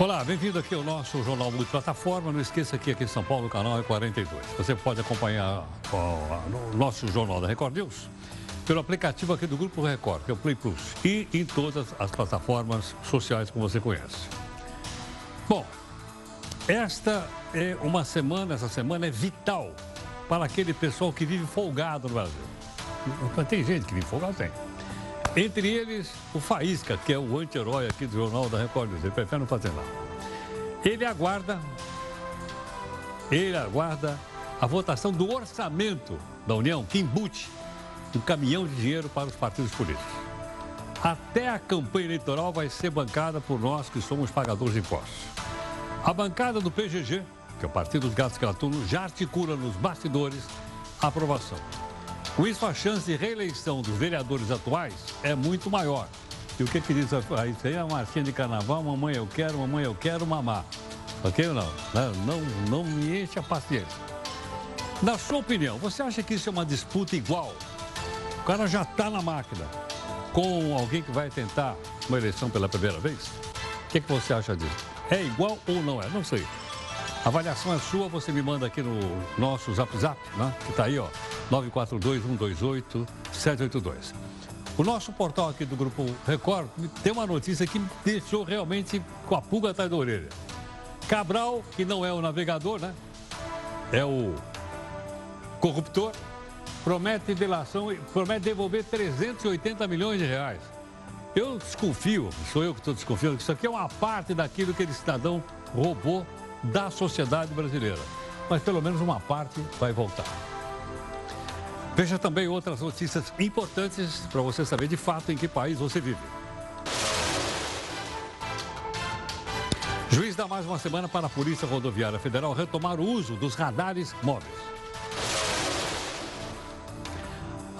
Olá, bem-vindo aqui ao nosso Jornal Multiplataforma. Não esqueça que aqui em São Paulo o canal é 42. Você pode acompanhar o nosso Jornal da Record News pelo aplicativo aqui do Grupo Record, que é o Play Plus, e em todas as plataformas sociais que você conhece. Bom, esta é uma semana, essa semana é vital para aquele pessoal que vive folgado no Brasil. Tem gente que vive folgado, tem. Entre eles, o Faísca, que é o anti-herói aqui do Jornal da Record. Ele prefere não fazer nada. Ele aguarda, ele aguarda a votação do orçamento da União, que embute um caminhão de dinheiro para os partidos políticos. Até a campanha eleitoral vai ser bancada por nós que somos pagadores de impostos. A bancada do PGG, que é o Partido dos Gatos Gatunos, já articula nos bastidores a aprovação. Com isso, a chance de reeleição dos vereadores atuais é muito maior. E o que, que diz? Ah, isso aí é marchinha de carnaval, mamãe eu quero, mamãe eu quero mamar. Ok ou? Não, não, não me enche a paciência. Na sua opinião, você acha que isso é uma disputa igual? O cara já está na máquina com alguém que vai tentar uma eleição pela primeira vez? O que, que você acha disso? É igual ou não é? Não sei. A avaliação é sua, você me manda aqui no nosso Zap Zap, né? Que está aí, ó, 942-128-782. O nosso portal aqui do Grupo Record tem uma notícia que me deixou realmente com a pulga atrás da orelha. Cabral, que não é o navegador, né? É o corruptor, promete delação, promete devolver 380 milhões de reais. Eu desconfio, sou eu que estou desconfiando, que isso aqui é uma parte daquilo que aquele cidadão roubou da sociedade brasileira. Mas pelo menos uma parte vai voltar. Veja também outras notícias importantes para você saber de fato em que país você vive. Juiz dá mais uma semana para a Polícia Rodoviária Federal retomar o uso dos radares móveis.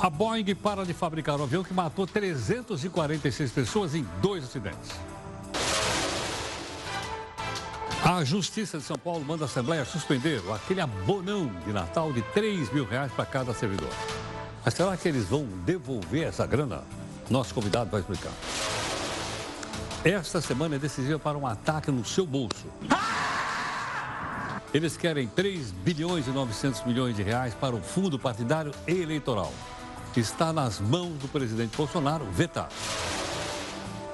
A Boeing para de fabricar o avião que matou 346 pessoas em dois acidentes. A Justiça de São Paulo manda a Assembleia suspender aquele abonão de Natal de 3 mil reais para cada servidor. Mas será que eles vão devolver essa grana? Nosso convidado vai explicar. Esta semana é decisiva para um ataque no seu bolso. Eles querem 3 bilhões e 900 milhões de reais para o fundo partidário eleitoral. Está nas mãos do presidente Bolsonaro vetar.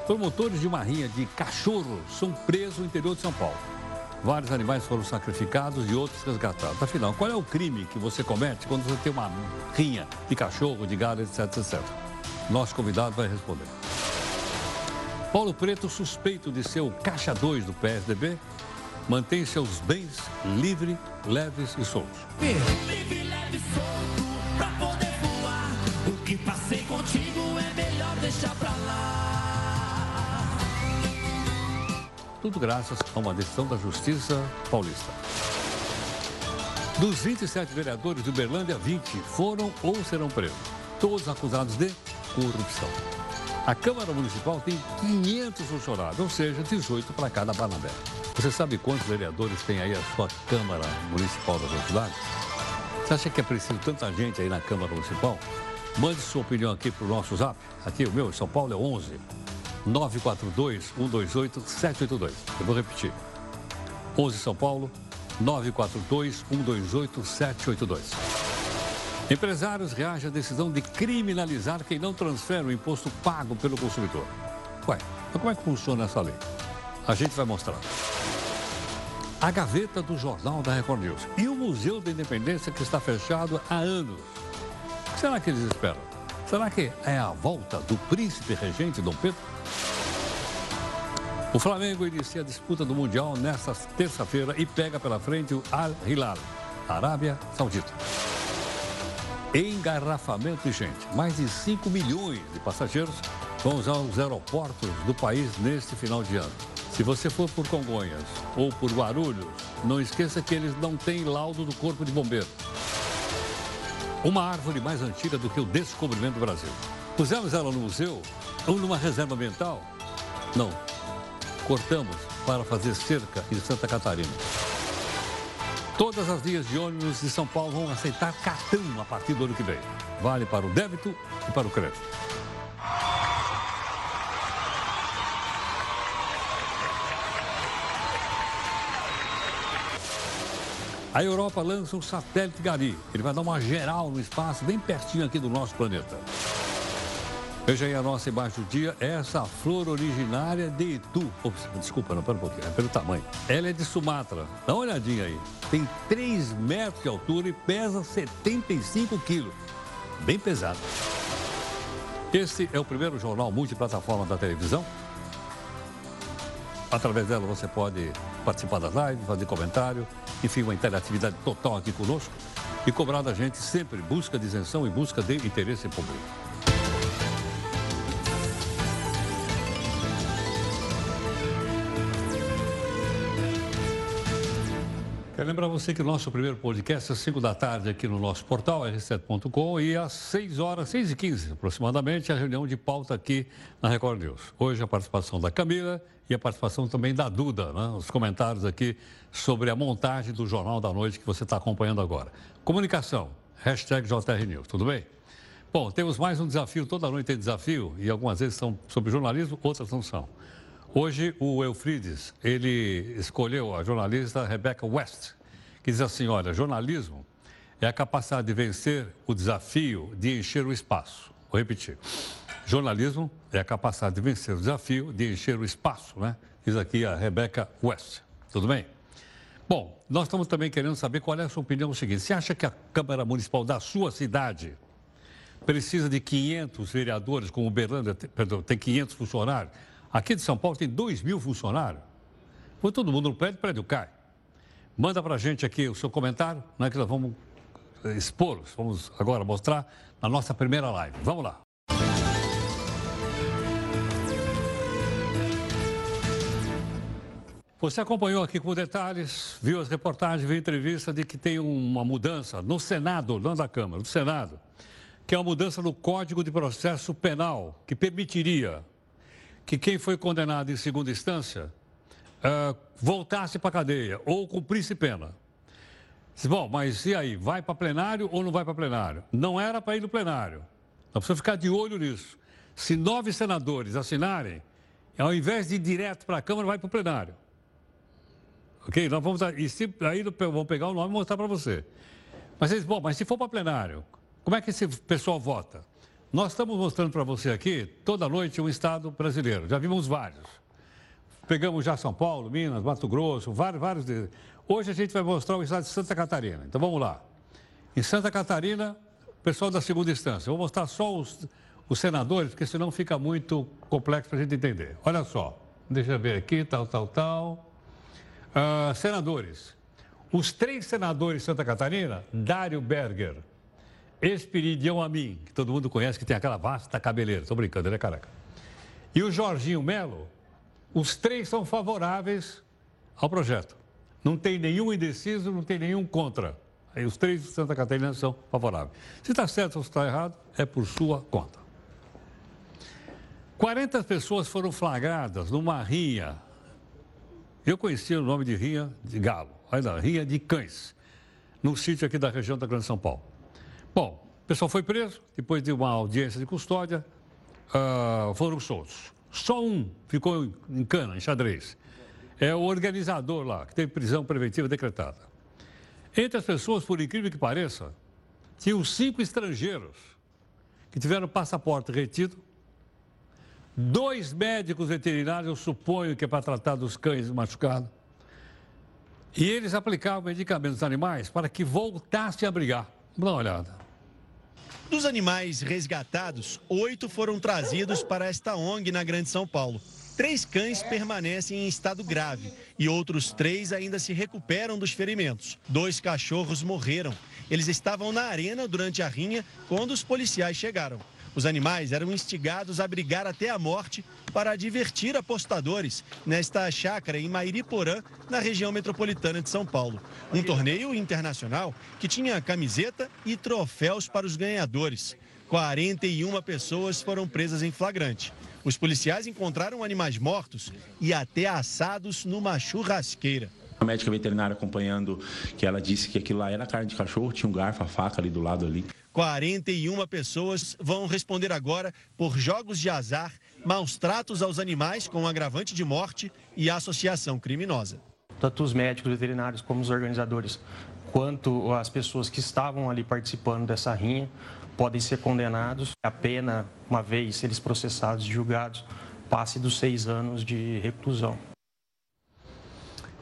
Promotores de uma rinha de cachorros são presos no interior de São Paulo. Vários animais foram sacrificados e outros resgatados. Afinal, qual é o crime que você comete quando você tem uma rinha de cachorro, de gado, etc, etc? Nosso convidado vai responder. Paulo Preto, suspeito de ser o caixa 2 do PSDB, mantém seus bens livre, leves e soltos. Livre, leve, solto, pra tudo graças a uma decisão da Justiça Paulista. Dos 27 vereadores de Uberlândia, 20 foram ou serão presos, todos acusados de corrupção. A Câmara Municipal tem 500 funcionários, ou seja, 18 para cada Barnabé. Você sabe quantos vereadores tem aí a sua Câmara Municipal da sua cidade? Você acha que é preciso tanta gente aí na Câmara Municipal? Mande sua opinião aqui para o nosso zap. Aqui o meu, São Paulo, é 11 942-128-782. Eu vou repetir. 11 São Paulo, 942-128-782. Empresários reagem à decisão de criminalizar quem não transfere o imposto pago pelo consumidor. Ué, mas como é que funciona essa lei? A gente vai mostrar. A gaveta do Jornal da Record News e o Museu da Independência que está fechado há anos. O que será que eles esperam? Será que é a volta do príncipe regente Dom Pedro? O Flamengo inicia a disputa do Mundial nesta terça-feira e pega pela frente o Al Hilal, Arábia Saudita. Engarrafamento de gente. Mais de 5 milhões de passageiros vão usar os aeroportos do país neste final de ano. Se você for por Congonhas ou por Guarulhos, não esqueça que eles não têm laudo do Corpo de Bombeiro. Uma árvore mais antiga do que o descobrimento do Brasil. Pusemos ela no museu ou numa reserva ambiental? Não, cortamos para fazer cerca em Santa Catarina. Todas as linhas de ônibus de São Paulo vão aceitar cartão a partir do ano que vem. Vale para o débito e para o crédito. A Europa lança um satélite Gari. Ele vai dar uma geral no espaço, bem pertinho aqui do nosso planeta. Veja aí a nossa embaixo do dia, essa flor originária de Itu. Ops, desculpa, não, pera um pouquinho, é pelo tamanho. Ela é de Sumatra. Dá uma olhadinha aí. Tem 3 metros de altura e pesa 75 quilos. Bem pesado. Este é o primeiro jornal multiplataforma da televisão. Através dela você pode participar das lives, fazer comentário, enfim, uma interatividade total aqui conosco e cobrar da gente sempre busca de isenção e busca de interesse público. Quero lembrar você que o nosso primeiro podcast às 5 da tarde aqui no nosso portal r7.com e às 6 horas, 6 e 15 aproximadamente, a reunião de pauta aqui na Record News. Hoje a participação da Camila e a participação também da Duda, né? os comentários aqui sobre a montagem do Jornal da Noite que você está acompanhando agora. Comunicação, hashtag JR News, tudo bem? Bom, temos mais um desafio, toda noite tem desafio e algumas vezes são sobre jornalismo, outras não são. Hoje, o Eufrides, ele escolheu a jornalista Rebecca West, que diz assim, olha, jornalismo é a capacidade de vencer o desafio de encher o espaço. Vou repetir. Jornalismo é a capacidade de vencer o desafio de encher o espaço, né? Diz aqui a Rebecca West. Tudo bem? Bom, nós estamos também querendo saber qual é a sua opinião. É seguinte, você acha que a Câmara Municipal da sua cidade precisa de 500 vereadores, como Uberlândia, perdão, tem 500 funcionários? Aqui de São Paulo tem 2 mil funcionários. Foi todo mundo no prédio, o prédio cai. Manda para a gente aqui o seu comentário, né, que nós vamos eh, expô-los. Vamos agora mostrar na nossa primeira live. Vamos lá. Você acompanhou aqui com detalhes, viu as reportagens, viu a entrevista de que tem uma mudança no Senado, não da Câmara, no Senado, que é uma mudança no Código de Processo Penal, que permitiria que quem foi condenado em segunda instância uh, voltasse para a cadeia ou cumprisse pena. Bom, mas e aí? Vai para plenário ou não vai para plenário? Não era para ir no plenário. Nós precisamos ficar de olho nisso. Se nove senadores assinarem, ao invés de ir direto para a Câmara, vai para o plenário. Ok? Nós vamos. E se, aí vamos pegar o nome e mostrar para você. Mas, bom, mas se for para plenário, como é que esse pessoal vota? Nós estamos mostrando para você aqui, toda noite, um estado brasileiro. Já vimos vários. Pegamos já São Paulo, Minas, Mato Grosso, vários, vários deles. Hoje a gente vai mostrar o estado de Santa Catarina. Então vamos lá. Em Santa Catarina, pessoal da segunda instância. Eu vou mostrar só os, os senadores, porque senão fica muito complexo para a gente entender. Olha só. Deixa eu ver aqui, tal, tal, tal. Uh, senadores. Os três senadores de Santa Catarina, Dário Berger, Espiridião Amin, que todo mundo conhece, que tem aquela vasta cabeleira. Estou brincando, ele é careca. E o Jorginho Melo, os três são favoráveis ao projeto. Não tem nenhum indeciso, não tem nenhum contra. Aí os três de Santa Catarina são favoráveis. Se está certo ou se está errado, é por sua conta. 40 pessoas foram flagradas numa rinha. Eu conhecia o nome de rinha de galo, olha rinha de cães, num sítio aqui da região da Grande São Paulo. Bom, o pessoal foi preso, depois de uma audiência de custódia, uh, foram soltos. Só um ficou em cana, em xadrez. É o organizador lá, que teve prisão preventiva decretada. Entre as pessoas, por incrível que pareça, tinham cinco estrangeiros que tiveram passaporte retido, dois médicos veterinários, eu suponho que é para tratar dos cães machucados, e eles aplicavam medicamentos animais para que voltassem a brigar. Dá uma olhada. Dos animais resgatados, oito foram trazidos para esta ONG na Grande São Paulo. Três cães permanecem em estado grave e outros três ainda se recuperam dos ferimentos. Dois cachorros morreram. Eles estavam na arena durante a rinha quando os policiais chegaram. Os animais eram instigados a brigar até a morte para divertir apostadores nesta chácara em Mairiporã, na região metropolitana de São Paulo. Um torneio internacional que tinha camiseta e troféus para os ganhadores. 41 pessoas foram presas em flagrante. Os policiais encontraram animais mortos e até assados numa churrasqueira. A médica veterinária acompanhando, que ela disse que aquilo lá era carne de cachorro, tinha um garfo, a faca ali do lado ali. 41 pessoas vão responder agora por jogos de azar, maus tratos aos animais com agravante de morte e associação criminosa. Tanto os médicos veterinários como os organizadores quanto as pessoas que estavam ali participando dessa rinha podem ser condenados. A pena, uma vez eles processados e julgados, passe dos seis anos de reclusão.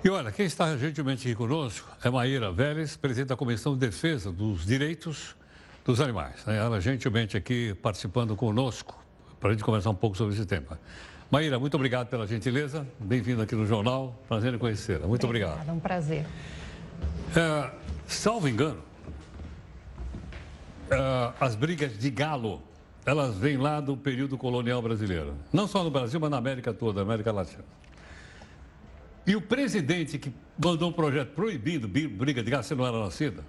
E olha, quem está gentilmente aqui conosco é Maíra Vélez, presidente da Comissão de Defesa dos Direitos dos Animais. Né? Ela gentilmente aqui participando conosco para a gente conversar um pouco sobre esse tema. Maíra, muito obrigado pela gentileza. Bem-vinda aqui no jornal. Prazer em conhecê-la. Muito Obrigada, obrigado. É um prazer. É, salvo engano, é, as brigas de galo, elas vêm lá do período colonial brasileiro. Não só no Brasil, mas na América toda, América Latina. E o presidente que mandou um projeto proibindo briga de galo, você não era nascida,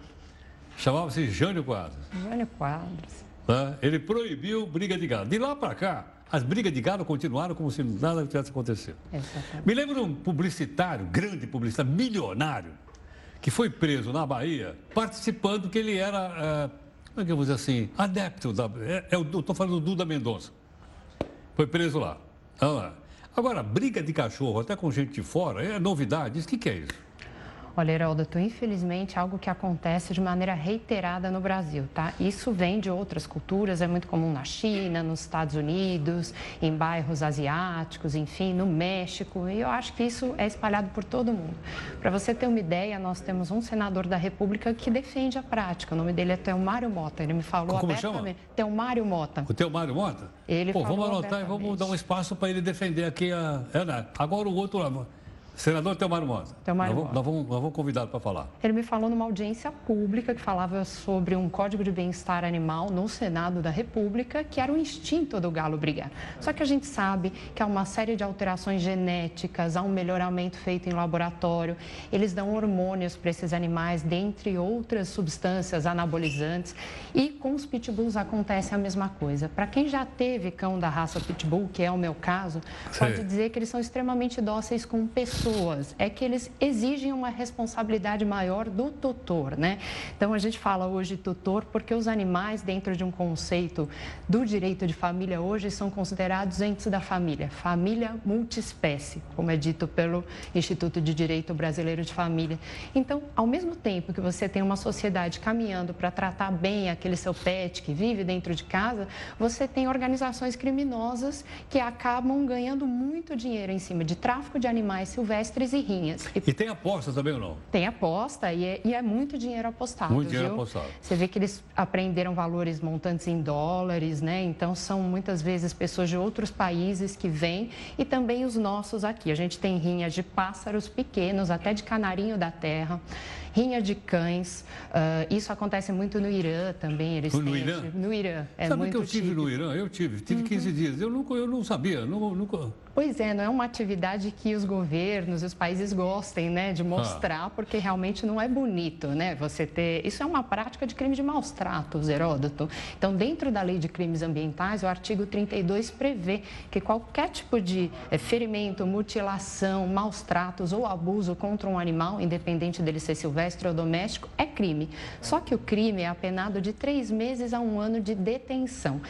chamava-se Jânio Quadros. Jânio Quadros. Tá? Ele proibiu briga de gado. De lá para cá, as brigas de gado continuaram como se nada tivesse acontecido. Exatamente. Me lembro de um publicitário, grande publicitário, milionário, que foi preso na Bahia, participando que ele era, é, como é que eu vou dizer assim, adepto da. É, é, eu estou falando do Duda Mendonça. Foi preso lá. Agora, briga de cachorro, até com gente de fora, é novidade. O que, que é isso? Olha, Heródoto, infelizmente, algo que acontece de maneira reiterada no Brasil, tá? Isso vem de outras culturas, é muito comum na China, nos Estados Unidos, em bairros asiáticos, enfim, no México, e eu acho que isso é espalhado por todo mundo. Para você ter uma ideia, nós temos um senador da República que defende a prática, o nome dele é Teomário Mota, ele me falou Como abertamente. Chama? Teomário Mota. O Teomário Mota? Ele Pô, vamos anotar e vamos dar um espaço para ele defender aqui a... É, né? Agora o outro lado. Senador Teomário Mota. Teomário nós, vamos, nós, vamos, nós vamos convidá-lo para falar. Ele me falou numa audiência pública que falava sobre um código de bem-estar animal no Senado da República, que era o instinto do galo brigar. Só que a gente sabe que há uma série de alterações genéticas, há um melhoramento feito em laboratório, eles dão hormônios para esses animais, dentre outras substâncias anabolizantes. E com os pitbulls acontece a mesma coisa. Para quem já teve cão da raça pitbull, que é o meu caso, pode dizer que eles são extremamente dóceis com pessoas pessoas é que eles exigem uma responsabilidade maior do tutor, né? Então a gente fala hoje tutor porque os animais, dentro de um conceito do direito de família hoje, são considerados entes da família, família multiespécie, como é dito pelo Instituto de Direito Brasileiro de Família. Então, ao mesmo tempo que você tem uma sociedade caminhando para tratar bem aquele seu pet que vive dentro de casa, você tem organizações criminosas que acabam ganhando muito dinheiro em cima de tráfico de animais silvestres silvestres e rinhas. E, tem aposta também ou não? Tem aposta e é, e é muito dinheiro apostado. Muito dinheiro viu? apostado. Você vê que eles aprenderam valores montantes em dólares, né? Então são muitas vezes pessoas de outros países que vêm e também os nossos aqui. A gente tem rinhas de pássaros pequenos, até de canarinho da terra rinha de cães. Uh, isso acontece muito no Irã também. Eles no Irã? No Irã. É Sabe que eu tive típico. no Irã? Eu tive. Tive uhum. 15 dias. Eu, nunca, eu não sabia. Nunca... Pois é, não é uma atividade que os governos e os países gostem né, de mostrar, ah. porque realmente não é bonito né, você ter... Isso é uma prática de crime de maus tratos, Heródoto. Então, dentro da lei de crimes ambientais, o artigo 32 prevê que qualquer tipo de é, ferimento, mutilação, maus tratos ou abuso contra um animal, independente dele ser silvestre, silvestre doméstico é crime. Só que o crime é apenado de três meses a um ano de detenção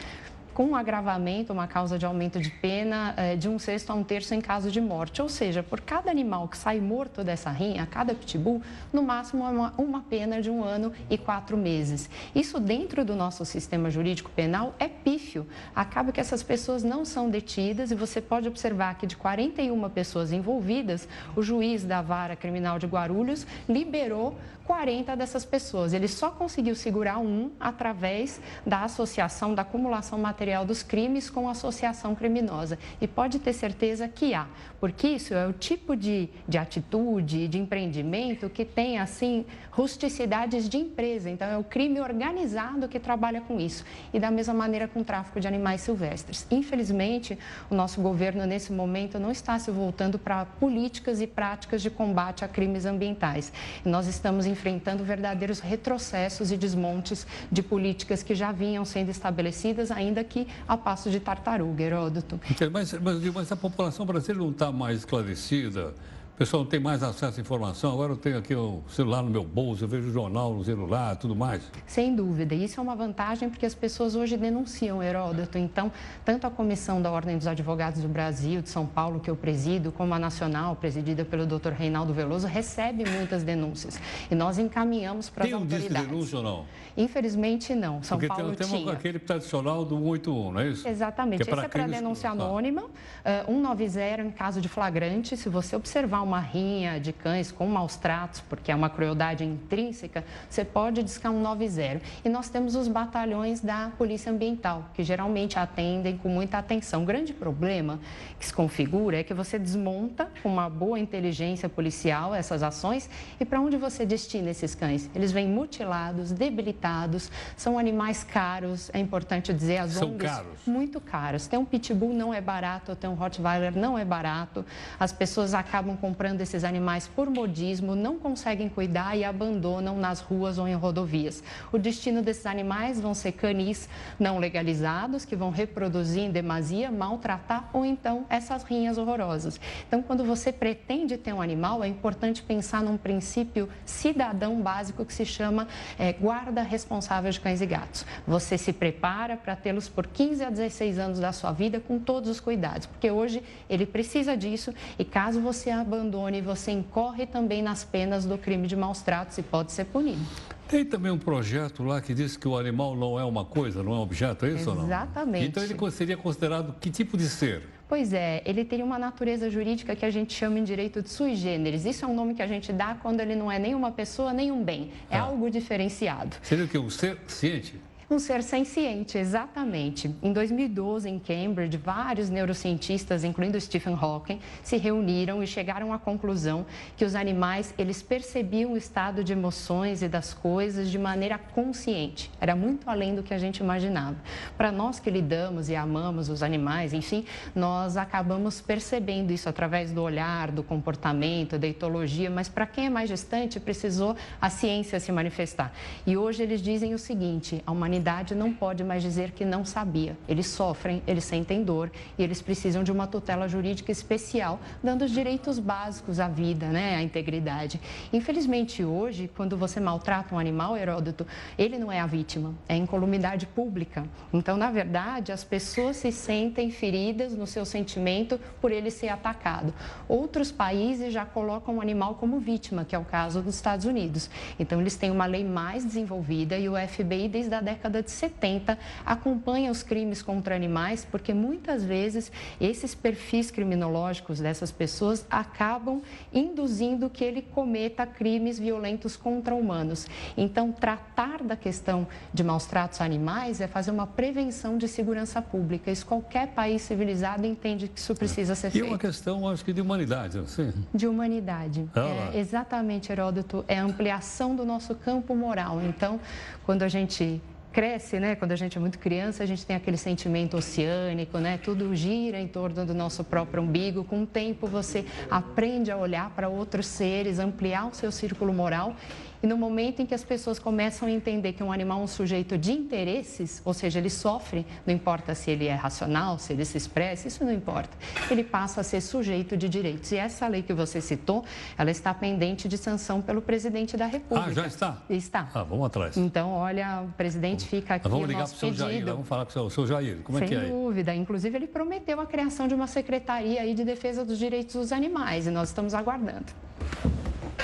com agravamento, uma causa de aumento de pena eh, de um sexto a um terço em caso de morte. Ou seja, por cada animal que sai morto dessa rinha, cada pitbull, no máximo uma, uma pena de um ano e quatro meses. Isso dentro do nosso sistema jurídico penal é pífio. Acaba que essas pessoas não são detidas e você pode observar que de 41 pessoas envolvidas, o juiz da vara criminal de Guarulhos liberou 40 dessas pessoas. Ele só conseguiu segurar um através da associação, da acumulação material dos crimes com associação criminosa. E pode ter certeza que há, porque isso é o tipo de, de atitude, de empreendimento que tem, assim, rusticidades de empresa. Então, é o crime organizado que trabalha com isso. E da mesma maneira com o tráfico de animais silvestres. Infelizmente, o nosso governo, nesse momento, não está se voltando para políticas e práticas de combate a crimes ambientais. nós estamos em enfrentando verdadeiros retrocessos e desmontes de políticas que já vinham sendo estabelecidas, ainda que a passo de tartaruga, Heródoto. Mas, mas, mas a população brasileira não está mais esclarecida pessoal não tem mais acesso à informação. Agora eu tenho aqui o celular no meu bolso, eu vejo o jornal no celular, tudo mais. Sem dúvida. Isso é uma vantagem porque as pessoas hoje denunciam, Heródoto. Então, tanto a comissão da Ordem dos Advogados do Brasil, de São Paulo, que eu presido, como a nacional, presidida pelo Dr. Reinaldo Veloso, recebe muitas denúncias. E nós encaminhamos para as autoridades. Tem um disco de denúncia ou não? Infelizmente, não. São porque Paulo tem, tem tinha. aquele tradicional do 181, não é isso? Exatamente. Que é Esse é para denúncia anônima. Uh, 190 em caso de flagrante. Se você observar uma rinha de cães com maus tratos, porque é uma crueldade intrínseca, você pode discar um 90. E nós temos os batalhões da Polícia Ambiental, que geralmente atendem com muita atenção. O grande problema que se configura é que você desmonta com uma boa inteligência policial essas ações e para onde você destina esses cães? Eles vêm mutilados, debilitados, são animais caros, é importante dizer, as são ONGs caros. muito caros. Ter um pitbull não é barato, ter um Rottweiler não é barato. As pessoas acabam comprando esses animais por modismo, não conseguem cuidar e abandonam nas ruas ou em rodovias. O destino desses animais vão ser canis não legalizados, que vão reproduzir em demasia, maltratar ou então essas rinhas horrorosas. Então, quando você pretende ter um animal, é importante pensar num princípio cidadão básico que se chama é, guarda responsável de cães e gatos. Você se prepara para tê-los por 15 a 16 anos da sua vida com todos os cuidados, porque hoje ele precisa disso e caso você abandone, você incorre também nas penas do crime de maus tratos e pode ser punido. Tem também um projeto lá que diz que o animal não é uma coisa, não é um objeto, é isso Exatamente. ou não? Exatamente. Então ele seria considerado que tipo de ser? Pois é, ele tem uma natureza jurídica que a gente chama em direito de sui generis. Isso é um nome que a gente dá quando ele não é nem uma pessoa nem um bem. É ah. algo diferenciado. Seria o que? Um ser ciente? Um ser senciente, exatamente. Em 2012, em Cambridge, vários neurocientistas, incluindo Stephen Hawking, se reuniram e chegaram à conclusão que os animais, eles percebiam o estado de emoções e das coisas de maneira consciente. Era muito além do que a gente imaginava. Para nós que lidamos e amamos os animais, enfim, nós acabamos percebendo isso através do olhar, do comportamento, da etologia, mas para quem é mais distante, precisou a ciência se manifestar. E hoje eles dizem o seguinte, a humanidade não pode mais dizer que não sabia. Eles sofrem, eles sentem dor e eles precisam de uma tutela jurídica especial, dando os direitos básicos à vida, né, à integridade. Infelizmente, hoje, quando você maltrata um animal, Heródoto, ele não é a vítima, é incolumidade pública. Então, na verdade, as pessoas se sentem feridas no seu sentimento por ele ser atacado. Outros países já colocam o animal como vítima, que é o caso dos Estados Unidos. Então, eles têm uma lei mais desenvolvida e o FBI, desde a década década de 70 acompanha os crimes contra animais, porque muitas vezes esses perfis criminológicos dessas pessoas acabam induzindo que ele cometa crimes violentos contra humanos. Então, tratar da questão de maus tratos a animais é fazer uma prevenção de segurança pública. Isso qualquer país civilizado entende que isso precisa ser feito. E uma questão, acho que de humanidade, assim. De humanidade. Ah, é, exatamente, Heródoto. É a ampliação do nosso campo moral. Então, quando a gente cresce, né? Quando a gente é muito criança, a gente tem aquele sentimento oceânico, né? Tudo gira em torno do nosso próprio umbigo. Com o tempo, você aprende a olhar para outros seres, ampliar o seu círculo moral e no momento em que as pessoas começam a entender que um animal é um sujeito de interesses, ou seja, ele sofre, não importa se ele é racional, se ele se expressa, isso não importa. Ele passa a ser sujeito de direitos. E essa lei que você citou, ela está pendente de sanção pelo presidente da República. Ah, já está? Está. Ah, vamos atrás. Então, olha, o presidente fica aqui. Vamos ligar para o seu pedido. Jair, vamos falar com o seu Jair. Como Sem é que é? Sem dúvida. Inclusive, ele prometeu a criação de uma secretaria aí de defesa dos direitos dos animais e nós estamos aguardando.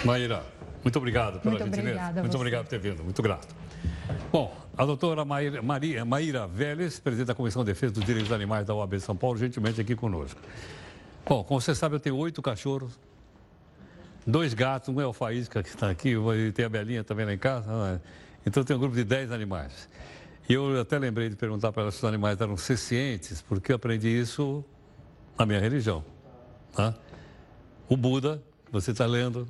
Maíra. Muito obrigado pela Muito gentileza. Obrigada Muito obrigado por ter vindo. Muito grato. Bom, a doutora Maíra, Maria, Maíra Vélez, presidente da Comissão de Defesa dos Direitos dos Animais da OAB de São Paulo, gentilmente aqui conosco. Bom, como você sabe, eu tenho oito cachorros, dois gatos, um é o Faísca que está aqui, e tem a Belinha também lá em casa. É? Então, eu tenho um grupo de dez animais. E eu até lembrei de perguntar para ela se os animais eram sencientes, porque eu aprendi isso na minha religião. Tá? O Buda, você está lendo,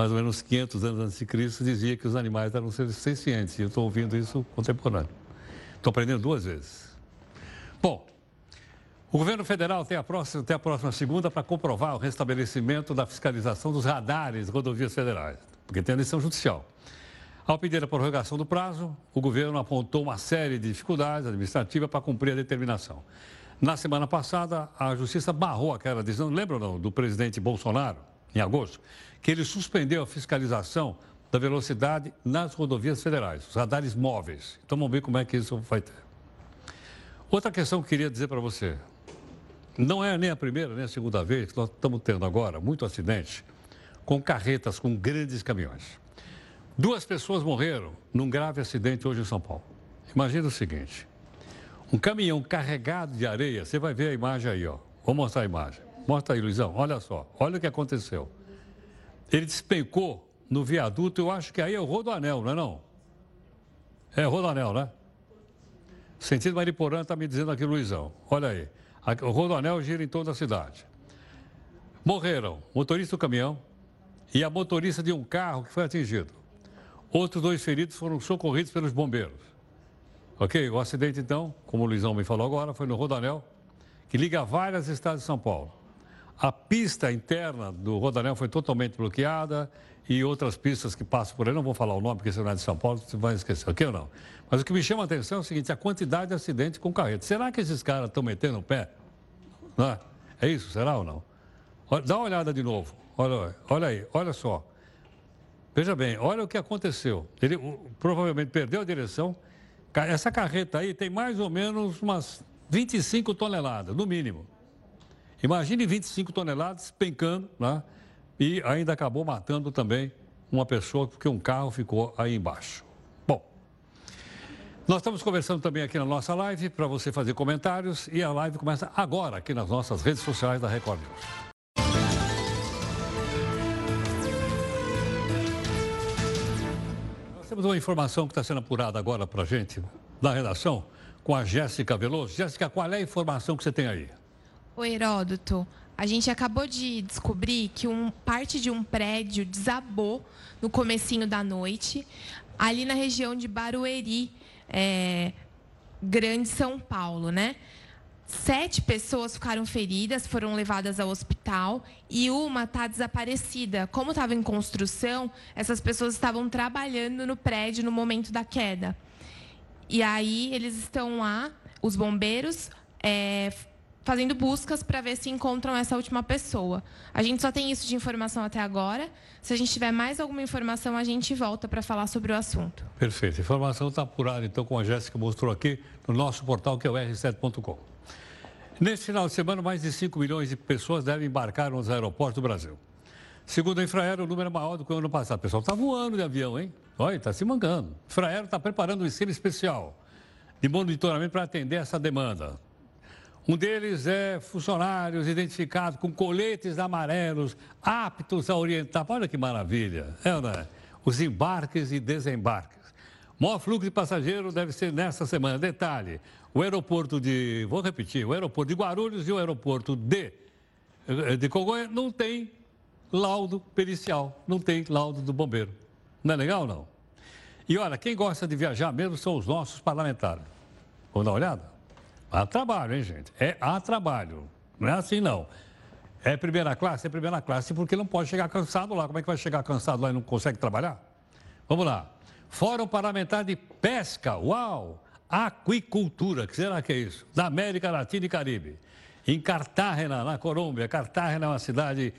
mais ou menos 500 anos antes de Cristo, dizia que os animais eram sencientes. E eu estou ouvindo isso contemporâneo. Estou aprendendo duas vezes. Bom, o governo federal tem a próxima, tem a próxima segunda para comprovar o restabelecimento da fiscalização dos radares rodovias federais, porque tem a eleição judicial. Ao pedir a prorrogação do prazo, o governo apontou uma série de dificuldades administrativas para cumprir a determinação. Na semana passada, a justiça barrou aquela decisão, lembram não, do presidente Bolsonaro? Em agosto, que ele suspendeu a fiscalização da velocidade nas rodovias federais, os radares móveis. Então vamos ver como é que isso vai ter. Outra questão que eu queria dizer para você. Não é nem a primeira nem a segunda vez que nós estamos tendo agora muito acidente com carretas, com grandes caminhões. Duas pessoas morreram num grave acidente hoje em São Paulo. Imagina o seguinte: um caminhão carregado de areia, você vai ver a imagem aí, ó. Vou mostrar a imagem. Mostra aí, Luizão. Olha só. Olha o que aconteceu. Ele despencou no viaduto, eu acho que aí é o Rodoanel, não é não? É Rodoanel, né? Sentido Mariporã está me dizendo aqui, Luizão. Olha aí. O Rodoanel gira em toda a cidade. Morreram motorista do caminhão e a motorista de um carro que foi atingido. Outros dois feridos foram socorridos pelos bombeiros. Ok? O acidente, então, como o Luizão me falou agora, foi no Rodanel, que liga várias estados de São Paulo. A pista interna do Rodanel foi totalmente bloqueada e outras pistas que passam por aí, não vou falar o nome porque você não é de São Paulo, você vai esquecer, ok ou não? Mas o que me chama a atenção é o seguinte, a quantidade de acidentes com carreta. Será que esses caras estão metendo o pé? Não é? é isso, será ou não? Dá uma olhada de novo. Olha, olha aí, olha só. Veja bem, olha o que aconteceu. Ele provavelmente perdeu a direção. Essa carreta aí tem mais ou menos umas 25 toneladas, no mínimo. Imagine 25 toneladas pencando, né? E ainda acabou matando também uma pessoa, porque um carro ficou aí embaixo. Bom, nós estamos conversando também aqui na nossa live para você fazer comentários e a live começa agora aqui nas nossas redes sociais da Record News. Temos uma informação que está sendo apurada agora para a gente da redação com a Jéssica Veloso. Jéssica, qual é a informação que você tem aí? O Heródoto, a gente acabou de descobrir que um, parte de um prédio desabou no comecinho da noite, ali na região de Barueri, é, Grande São Paulo, né? Sete pessoas ficaram feridas, foram levadas ao hospital e uma está desaparecida. Como estava em construção, essas pessoas estavam trabalhando no prédio no momento da queda. E aí eles estão lá, os bombeiros, é, fazendo buscas para ver se encontram essa última pessoa. A gente só tem isso de informação até agora. Se a gente tiver mais alguma informação, a gente volta para falar sobre o assunto. Perfeito. A informação está apurada, então, como a Jéssica mostrou aqui no nosso portal, que é o r7.com. Neste final de semana, mais de 5 milhões de pessoas devem embarcar nos aeroportos do Brasil. Segundo a Infraero, o número é maior do que o ano passado. O pessoal está voando de avião, hein? Olha, está se mangando. A Infraero está preparando um ensino especial de monitoramento para atender essa demanda. Um deles é funcionários identificados com coletes amarelos, aptos a orientar. Olha que maravilha, é, né? Os embarques e desembarques. O maior fluxo de passageiros deve ser nesta semana. Detalhe: o aeroporto de. Vou repetir: o aeroporto de Guarulhos e o aeroporto de, de Congonha não tem laudo pericial, não tem laudo do bombeiro. Não é legal, não? E olha, quem gosta de viajar mesmo são os nossos parlamentares. Vamos dar uma olhada? Há trabalho, hein, gente? É há trabalho. Não é assim, não. É primeira classe? É primeira classe porque não pode chegar cansado lá. Como é que vai chegar cansado lá e não consegue trabalhar? Vamos lá. Fórum Parlamentar de Pesca. Uau! Aquicultura. que será que é isso? Da América Latina e Caribe. Em Cartagena, na Colômbia. Cartagena é uma cidade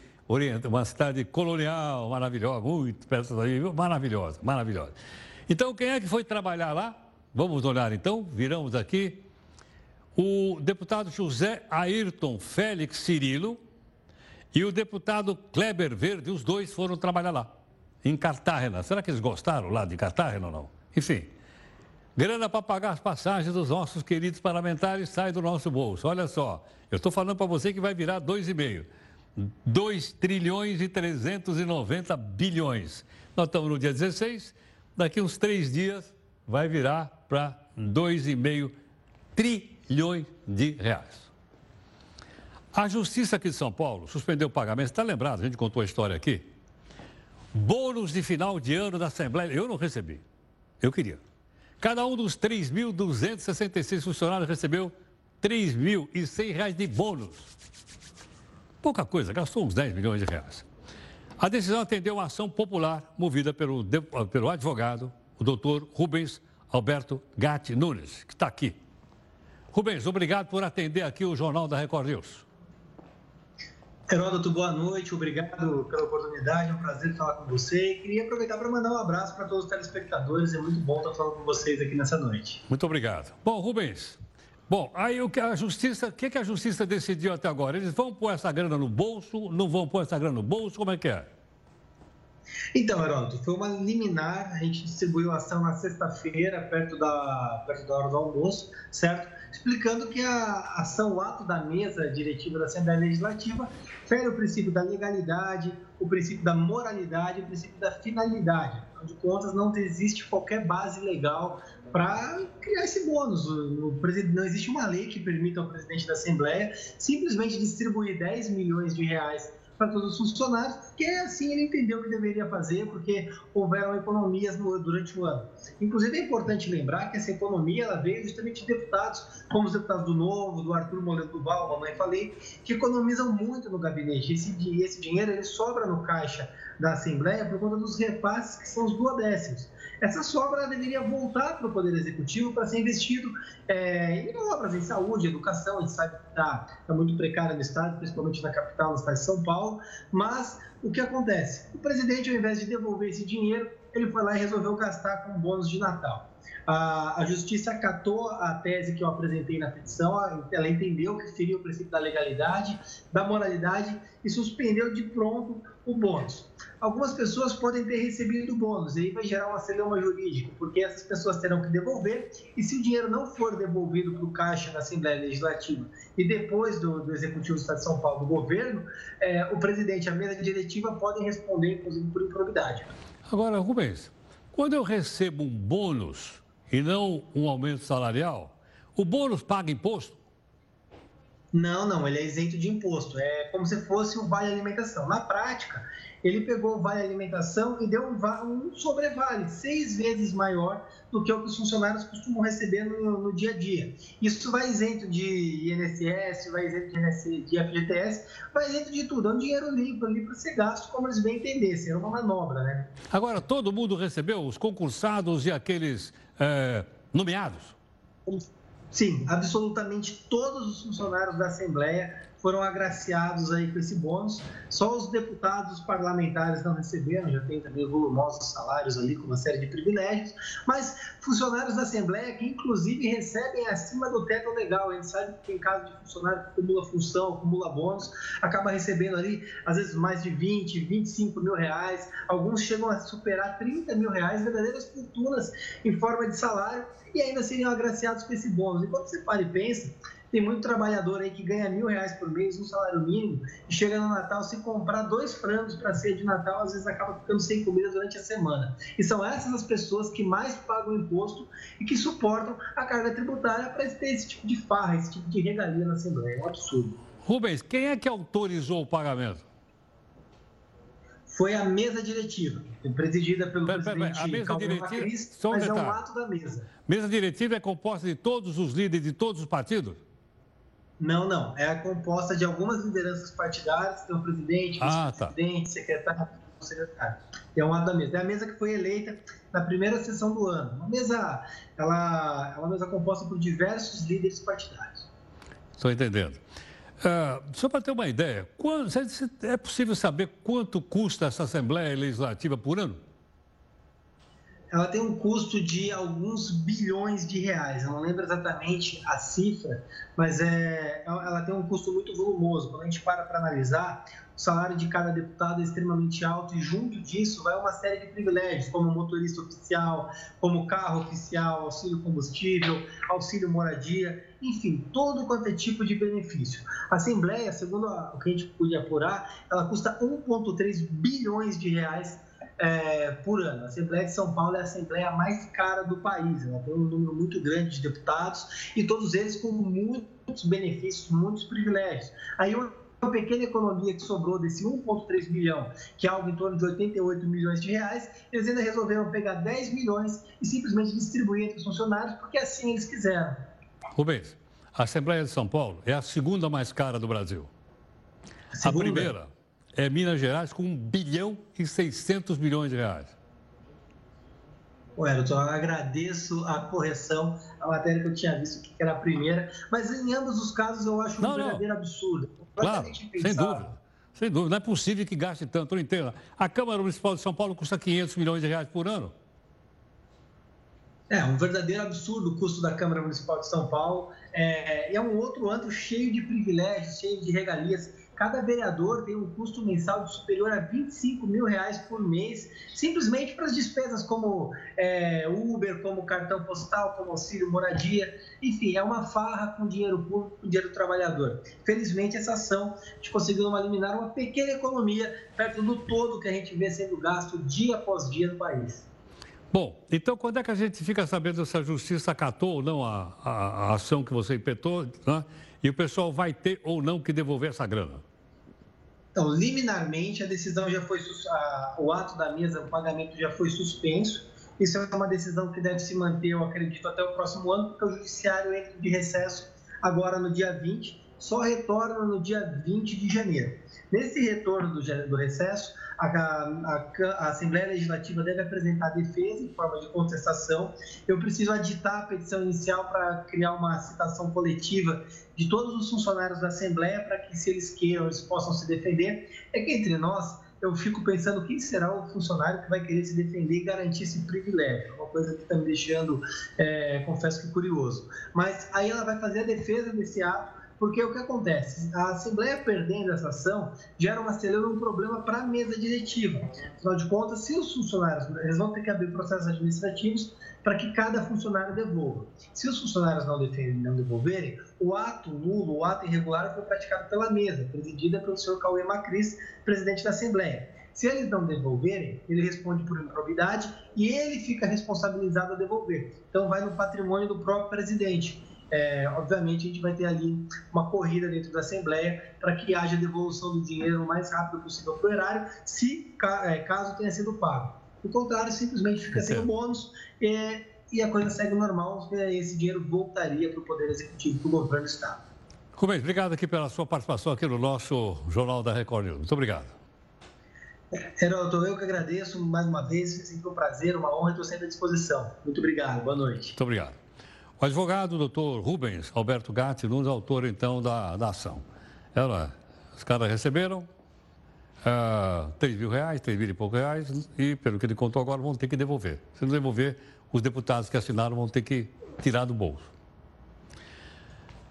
uma cidade colonial, maravilhosa, muito perto daí, maravilhosa, maravilhosa. Então, quem é que foi trabalhar lá? Vamos olhar então, viramos aqui o deputado José Ayrton Félix Cirilo e o deputado Kleber Verde, os dois foram trabalhar lá, em Cartagena. Será que eles gostaram lá de Cartagena ou não? Enfim, grana para pagar as passagens dos nossos queridos parlamentares sai do nosso bolso. Olha só, eu estou falando para você que vai virar 2,5. 2 trilhões e 390 bilhões. Nós estamos no dia 16, daqui uns três dias vai virar para 2,5 trilhões bilhões de reais. A Justiça aqui de São Paulo suspendeu o pagamento. Está lembrado? A gente contou a história aqui. Bônus de final de ano da Assembleia. Eu não recebi. Eu queria. Cada um dos 3.266 funcionários recebeu R$ 3.100 de bônus. Pouca coisa, gastou uns 10 milhões de reais. A decisão atendeu uma ação popular movida pelo, pelo advogado, o doutor Rubens Alberto Gatti Nunes, que está aqui Rubens, obrigado por atender aqui o Jornal da Record News. Heródoto, boa noite, obrigado pela oportunidade, é um prazer falar com você. E queria aproveitar para mandar um abraço para todos os telespectadores, é muito bom estar falando com vocês aqui nessa noite. Muito obrigado. Bom, Rubens, bom, aí o que a justiça, o que, que a justiça decidiu até agora? Eles vão pôr essa grana no bolso, não vão pôr essa grana no bolso, como é que é? Então, Heródoto, foi uma liminar, a gente distribuiu a ação na sexta-feira, perto da, perto da hora do almoço, certo? Explicando que a ação, o ato da mesa diretiva da Assembleia Legislativa, fere o princípio da legalidade, o princípio da moralidade, o princípio da finalidade. Afinal de contas, não existe qualquer base legal para criar esse bônus. Não existe uma lei que permita ao presidente da Assembleia simplesmente distribuir 10 milhões de reais para todos os funcionários, porque assim ele entendeu que deveria fazer, porque houveram economias durante o ano. Inclusive, é importante lembrar que essa economia ela veio justamente de deputados, como os deputados do Novo, do Arthur Moledo do Val, mamãe falei, que economizam muito no gabinete. Esse, esse dinheiro ele sobra no caixa da Assembleia por conta dos repasses que são os duodécimos. Essa sobra deveria voltar para o Poder Executivo para ser investido é, em obras, em saúde, educação. A gente sabe que está tá muito precária no Estado, principalmente na capital, no Estado de São Paulo. Mas o que acontece? O presidente, ao invés de devolver esse dinheiro, ele foi lá e resolveu gastar com bônus de Natal. A, a Justiça acatou a tese que eu apresentei na petição, ela entendeu que seria o princípio da legalidade, da moralidade e suspendeu de pronto o bônus. Algumas pessoas podem ter recebido o bônus, e aí vai gerar uma celeuma jurídica, porque essas pessoas terão que devolver, e se o dinheiro não for devolvido para o Caixa da Assembleia Legislativa e depois do, do Executivo do Estado de São Paulo, do governo, é, o presidente e a mesa diretiva podem responder, inclusive, por improbidade. Agora, Rubens, quando eu recebo um bônus e não um aumento salarial, o bônus paga imposto? Não, não, ele é isento de imposto. É como se fosse o vale alimentação. Na prática, ele pegou o vale alimentação e deu um, um sobrevale seis vezes maior do que o que os funcionários costumam receber no, no dia a dia. Isso vai isento de INSS, vai isento de, INSS, de FGTS, vai isento de tudo. É um dinheiro limpo ali para ser gasto como eles bem entendessem. Era uma manobra, né? Agora, todo mundo recebeu, os concursados e aqueles é, nomeados? Sim, absolutamente todos os funcionários da Assembleia foram agraciados aí com esse bônus. Só os deputados parlamentares não receberam, já tem também volumosos salários ali com uma série de privilégios, mas funcionários da Assembleia que inclusive recebem acima do teto legal. A gente sabe que em caso de funcionário que acumula função, acumula bônus, acaba recebendo ali às vezes mais de 20, 25 mil reais, alguns chegam a superar 30 mil reais, verdadeiras fortunas em forma de salário e ainda seriam agraciados com esse bônus. Enquanto você para e pensa, tem muito trabalhador aí que ganha mil reais por mês, um salário mínimo, e chega no Natal, se comprar dois frangos para ser de Natal, às vezes acaba ficando sem comida durante a semana. E são essas as pessoas que mais pagam imposto e que suportam a carga tributária para ter esse tipo de farra, esse tipo de regalia na Assembleia. É um absurdo. Rubens, quem é que autorizou o pagamento? Foi a mesa diretiva, presidida pelo pera, presidente pera, a mesa diretiva, Macris, mas detalhe. é um ato da mesa. Mesa diretiva é composta de todos os líderes de todos os partidos? Não, não. É composta de algumas lideranças partidárias, tem o presidente, o ah, tá. vice-presidente, tá. secretário, secretário. É um lado da mesa. É a mesa que foi eleita na primeira sessão do ano. Uma mesa, ela é uma mesa composta por diversos líderes partidários. Estou entendendo. Uh, só para ter uma ideia, quando, é possível saber quanto custa essa Assembleia Legislativa por ano? Ela tem um custo de alguns bilhões de reais. Eu não lembro exatamente a cifra, mas é, ela tem um custo muito volumoso. Quando a gente para para analisar, o salário de cada deputado é extremamente alto e junto disso vai uma série de privilégios, como motorista oficial, como carro oficial, auxílio combustível, auxílio moradia, enfim, todo quanto é tipo de benefício. A Assembleia, segundo o que a gente podia apurar, ela custa 1,3 bilhões de reais é, por ano. A Assembleia de São Paulo é a Assembleia mais cara do país. Ela tem um número muito grande de deputados e todos eles com muitos benefícios, muitos privilégios. Aí uma pequena economia que sobrou desse 1,3 milhão, que é algo em torno de 88 milhões de reais, eles ainda resolveram pegar 10 milhões e simplesmente distribuir entre os funcionários, porque assim eles quiseram. Rubens, a Assembleia de São Paulo é a segunda mais cara do Brasil. A, a primeira é Minas Gerais com 1 bilhão e 600 milhões de reais. Ô, Elton, eu agradeço a correção, a matéria que eu tinha visto que era a primeira, mas em ambos os casos eu acho não, um verdadeiro absurdo. Claro, sem dúvida. Sem dúvida, não é possível que gaste tanto, não entendo. A Câmara Municipal de São Paulo custa 500 milhões de reais por ano. É um verdadeiro absurdo o custo da Câmara Municipal de São Paulo. É, é um outro ano cheio de privilégios, cheio de regalias. Cada vereador tem um custo mensal superior a 25 mil reais por mês, simplesmente para as despesas como é, Uber, como cartão postal, como auxílio moradia. Enfim, é uma farra com dinheiro público, com dinheiro do trabalhador. Felizmente, essa ação a gente conseguiu eliminar uma pequena economia perto do todo que a gente vê sendo gasto dia após dia no país. Bom, então quando é que a gente fica sabendo se a justiça acatou ou não a, a, a ação que você impetou, né? e o pessoal vai ter ou não que devolver essa grana? Então, liminarmente, a decisão já foi, a, o ato da mesa, o pagamento já foi suspenso. Isso é uma decisão que deve se manter, eu acredito, até o próximo ano, porque o judiciário entra de recesso agora no dia 20, só retorna no dia 20 de janeiro. Nesse retorno do, do recesso, a, a, a, Assembleia Legislativa deve apresentar defesa em forma de contestação. Eu preciso aditar a petição inicial para criar uma citação coletiva de todos os funcionários da Assembleia para que, se eles queiram, eles possam se defender. É que entre nós, eu fico pensando quem será o funcionário que vai querer se defender e garantir esse privilégio. Uma coisa que está me deixando, é, confesso que curioso. Mas aí ela vai fazer a defesa desse ato porque o que acontece? A Assembleia perdendo essa ação gera uma celeuma um problema para a mesa diretiva. Afinal de contas, se os funcionários, eles vão ter que abrir processos administrativos para que cada funcionário devolva. Se os funcionários não, defendem, não devolverem, o ato nulo, o ato irregular foi praticado pela mesa, presidida pelo senhor Cauê Macris, presidente da Assembleia. Se eles não devolverem, ele responde por improbidade e ele fica responsabilizado a devolver. Então, vai no patrimônio do próprio presidente é, obviamente a gente vai ter ali uma corrida dentro da Assembleia para que haja devolução do dinheiro o mais rápido possível para o erário, se é, caso tenha sido pago. Do contrário, simplesmente fica sem o bônus é, e a coisa segue normal, esse dinheiro voltaria para o Poder Executivo, para o governo do Estado. Rubens, obrigado aqui pela sua participação aqui no nosso Jornal da Record News. Muito obrigado. Heroto, eu que agradeço mais uma vez, foi sempre um prazer, uma honra estou sempre à disposição. Muito obrigado, boa noite. Muito obrigado. O advogado, doutor Rubens Alberto Gatti, Nunes, autor então da, da ação. Ela, os caras receberam uh, ah, 3 mil reais, 3 mil e poucos reais, e pelo que ele contou agora, vão ter que devolver. Se não devolver, os deputados que assinaram vão ter que tirar do bolso.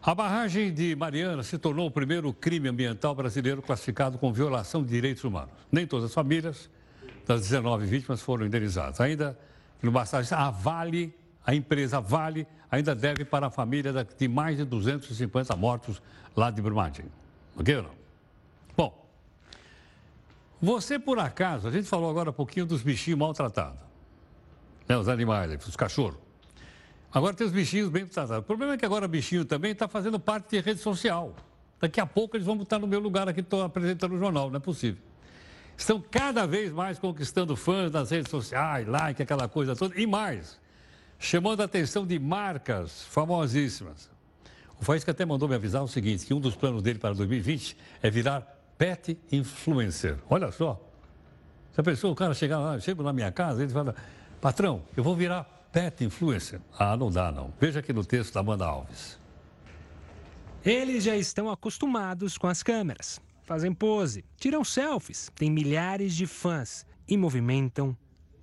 A barragem de Mariana se tornou o primeiro crime ambiental brasileiro classificado com violação de direitos humanos. Nem todas as famílias das 19 vítimas foram indenizadas. Ainda não bastasse a Vale, a empresa Vale, ainda deve para a família de mais de 250 mortos lá de Brumadinho. Ok ou não? Bom, você por acaso, a gente falou agora um pouquinho dos bichinhos maltratados, né, os animais, os cachorros. Agora tem os bichinhos bem tratados. O problema é que agora o bichinho também está fazendo parte de rede social. Daqui a pouco eles vão estar no meu lugar aqui, estou apresentando o jornal, não é possível. Estão cada vez mais conquistando fãs nas redes sociais, like, aquela coisa toda, e mais chamando a atenção de marcas famosíssimas. O Faísca até mandou me avisar o seguinte, que um dos planos dele para 2020 é virar pet influencer. Olha só. Já pensou o cara chegar lá, chega na minha casa, ele fala, patrão, eu vou virar pet influencer. Ah, não dá não. Veja aqui no texto da Amanda Alves. Eles já estão acostumados com as câmeras. Fazem pose, tiram selfies, têm milhares de fãs e movimentam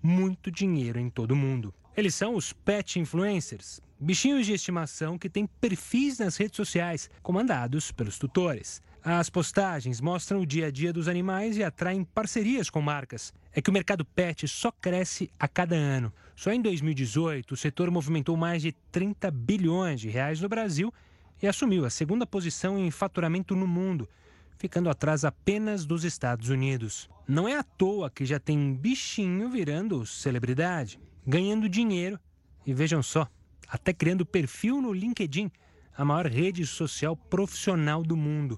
muito dinheiro em todo o mundo. Eles são os pet influencers, bichinhos de estimação que têm perfis nas redes sociais, comandados pelos tutores. As postagens mostram o dia a dia dos animais e atraem parcerias com marcas. É que o mercado pet só cresce a cada ano. Só em 2018, o setor movimentou mais de 30 bilhões de reais no Brasil e assumiu a segunda posição em faturamento no mundo, ficando atrás apenas dos Estados Unidos. Não é à toa que já tem bichinho virando celebridade ganhando dinheiro e vejam só, até criando perfil no LinkedIn, a maior rede social profissional do mundo.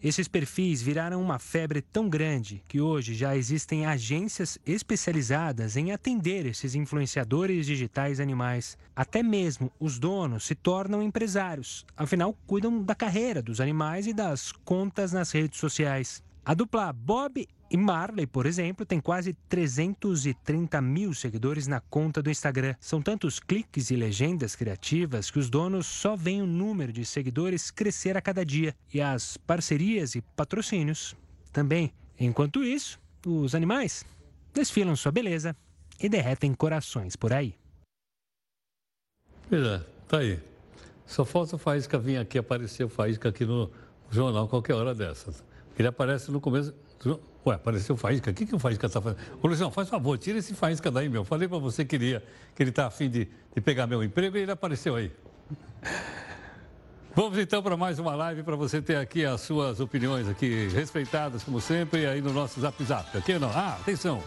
Esses perfis viraram uma febre tão grande que hoje já existem agências especializadas em atender esses influenciadores digitais animais. Até mesmo os donos se tornam empresários, afinal, cuidam da carreira dos animais e das contas nas redes sociais. A dupla Bob e Marley, por exemplo, tem quase 330 mil seguidores na conta do Instagram. São tantos cliques e legendas criativas que os donos só veem o número de seguidores crescer a cada dia. E as parcerias e patrocínios também. Enquanto isso, os animais desfilam sua beleza e derretem corações por aí. Pois tá aí. Só falta o Faísca vir aqui, aparecer o Faísca aqui no jornal qualquer hora dessas. Ele aparece no começo. Ué, apareceu o Faísca. O que, que o Faísca está fazendo? Ô, Luizão, faz favor, tira esse Faísca daí, meu. Falei para você que ele, está afim de, de pegar meu emprego e ele apareceu aí. Vamos então para mais uma live para você ter aqui as suas opiniões aqui respeitadas, como sempre, aí no nosso Zap Zap. Aqui não? Ah, atenção.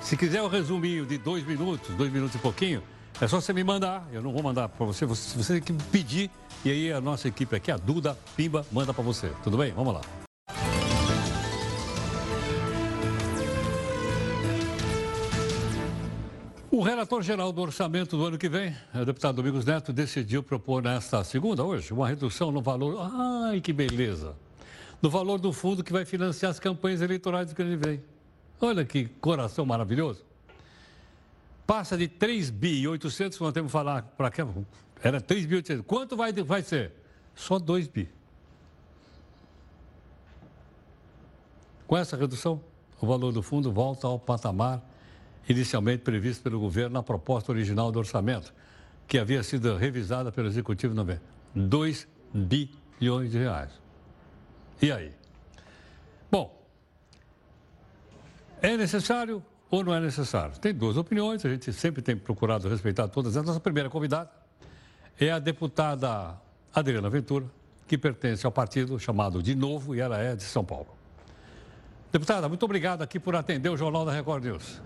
Se quiser um resuminho de dois minutos, dois minutos e pouquinho, é só você me mandar. Eu não vou mandar para você, você, tem que pedir. E aí a nossa equipe aqui, a Duda Pimba, manda para você. Tudo bem? Vamos lá. O relator geral do orçamento do ano que vem, o deputado Domingos Neto, decidiu propor nesta segunda, hoje, uma redução no valor. Ai, que beleza! No valor do fundo que vai financiar as campanhas eleitorais do que vem. Olha que coração maravilhoso. Passa de 3 bi e 800, nós temos que falar para cá. Era 3 bi 800. Quanto vai, vai ser? Só 2 bi. Com essa redução, o valor do fundo volta ao patamar inicialmente previsto pelo governo na proposta original do orçamento, que havia sido revisada pelo Executivo no 2 bilhões de reais. E aí? Bom, é necessário ou não é necessário? Tem duas opiniões, a gente sempre tem procurado respeitar todas. A nossa primeira convidada é a deputada Adriana Ventura, que pertence ao partido chamado De Novo e ela é de São Paulo. Deputada, muito obrigado aqui por atender o Jornal da Record News.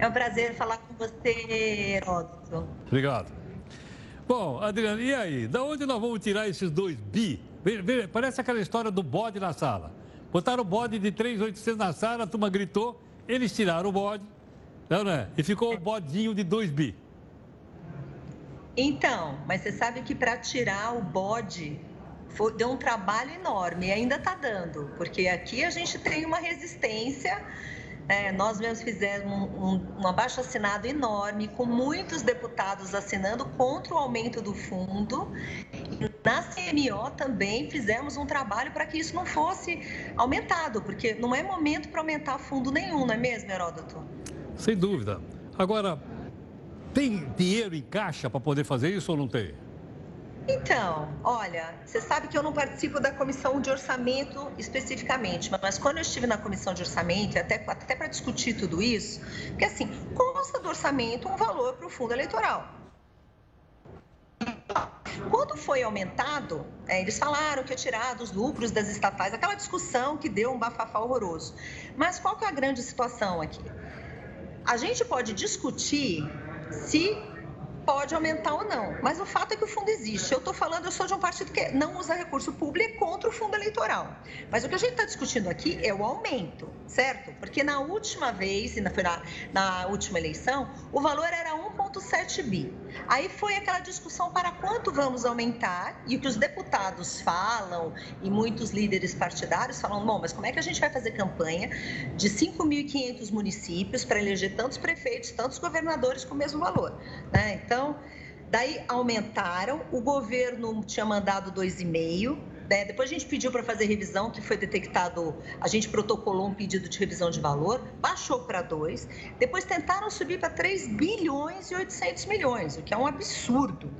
É um prazer falar com você, Heródoto. Obrigado. Bom, Adriana, e aí? Da onde nós vamos tirar esses dois bi? Parece aquela história do bode na sala. Botaram o bode de 3,800 na sala, a turma gritou, eles tiraram o bode, não, né? E ficou o bodinho de 2 bi. Então, mas você sabe que para tirar o bode foi, deu um trabalho enorme e ainda está dando, porque aqui a gente tem uma resistência é, nós mesmos fizemos um, um, um abaixo assinado enorme, com muitos deputados assinando contra o aumento do fundo. Na CMO também fizemos um trabalho para que isso não fosse aumentado, porque não é momento para aumentar fundo nenhum, não é mesmo, Heródoto? Sem dúvida. Agora, tem dinheiro em caixa para poder fazer isso ou não tem? Então, olha, você sabe que eu não participo da comissão de orçamento especificamente, mas quando eu estive na comissão de orçamento, até, até para discutir tudo isso, porque assim, consta do orçamento um valor para o fundo eleitoral. Quando foi aumentado, é, eles falaram que ia tirar dos lucros das estatais, aquela discussão que deu um bafafá horroroso. Mas qual que é a grande situação aqui? A gente pode discutir se pode aumentar ou não. Mas o fato é que o fundo existe. Eu estou falando, eu sou de um partido que não usa recurso público é contra o fundo eleitoral. Mas o que a gente está discutindo aqui é o aumento, certo? Porque na última vez, e na, na última eleição, o valor era 1,7 bi. Aí foi aquela discussão para quanto vamos aumentar, e o que os deputados falam, e muitos líderes partidários falam, bom, mas como é que a gente vai fazer campanha de 5.500 municípios para eleger tantos prefeitos, tantos governadores com o mesmo valor? Né? Então, daí aumentaram, o governo tinha mandado 2,5. Né? Depois a gente pediu para fazer revisão, que foi detectado, a gente protocolou um pedido de revisão de valor, baixou para 2. Depois tentaram subir para 3 bilhões e 800 milhões, o que é um absurdo.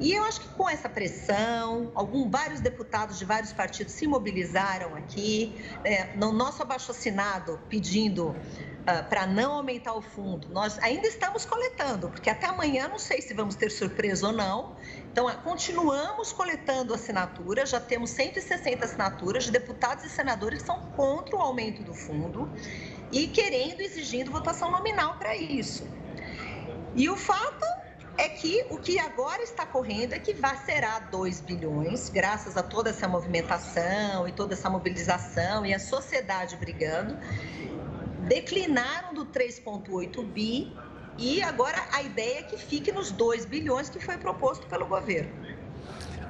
E eu acho que com essa pressão, algum, vários deputados de vários partidos se mobilizaram aqui, é, no nosso abaixo-assinado pedindo Uh, para não aumentar o fundo. Nós ainda estamos coletando, porque até amanhã não sei se vamos ter surpresa ou não. Então, uh, continuamos coletando assinaturas, já temos 160 assinaturas de deputados e senadores que são contra o aumento do fundo e querendo, exigindo votação nominal para isso. E o fato é que o que agora está correndo é que vai será 2 bilhões, graças a toda essa movimentação e toda essa mobilização e a sociedade brigando declinaram do 3,8 bi e agora a ideia é que fique nos 2 bilhões que foi proposto pelo governo.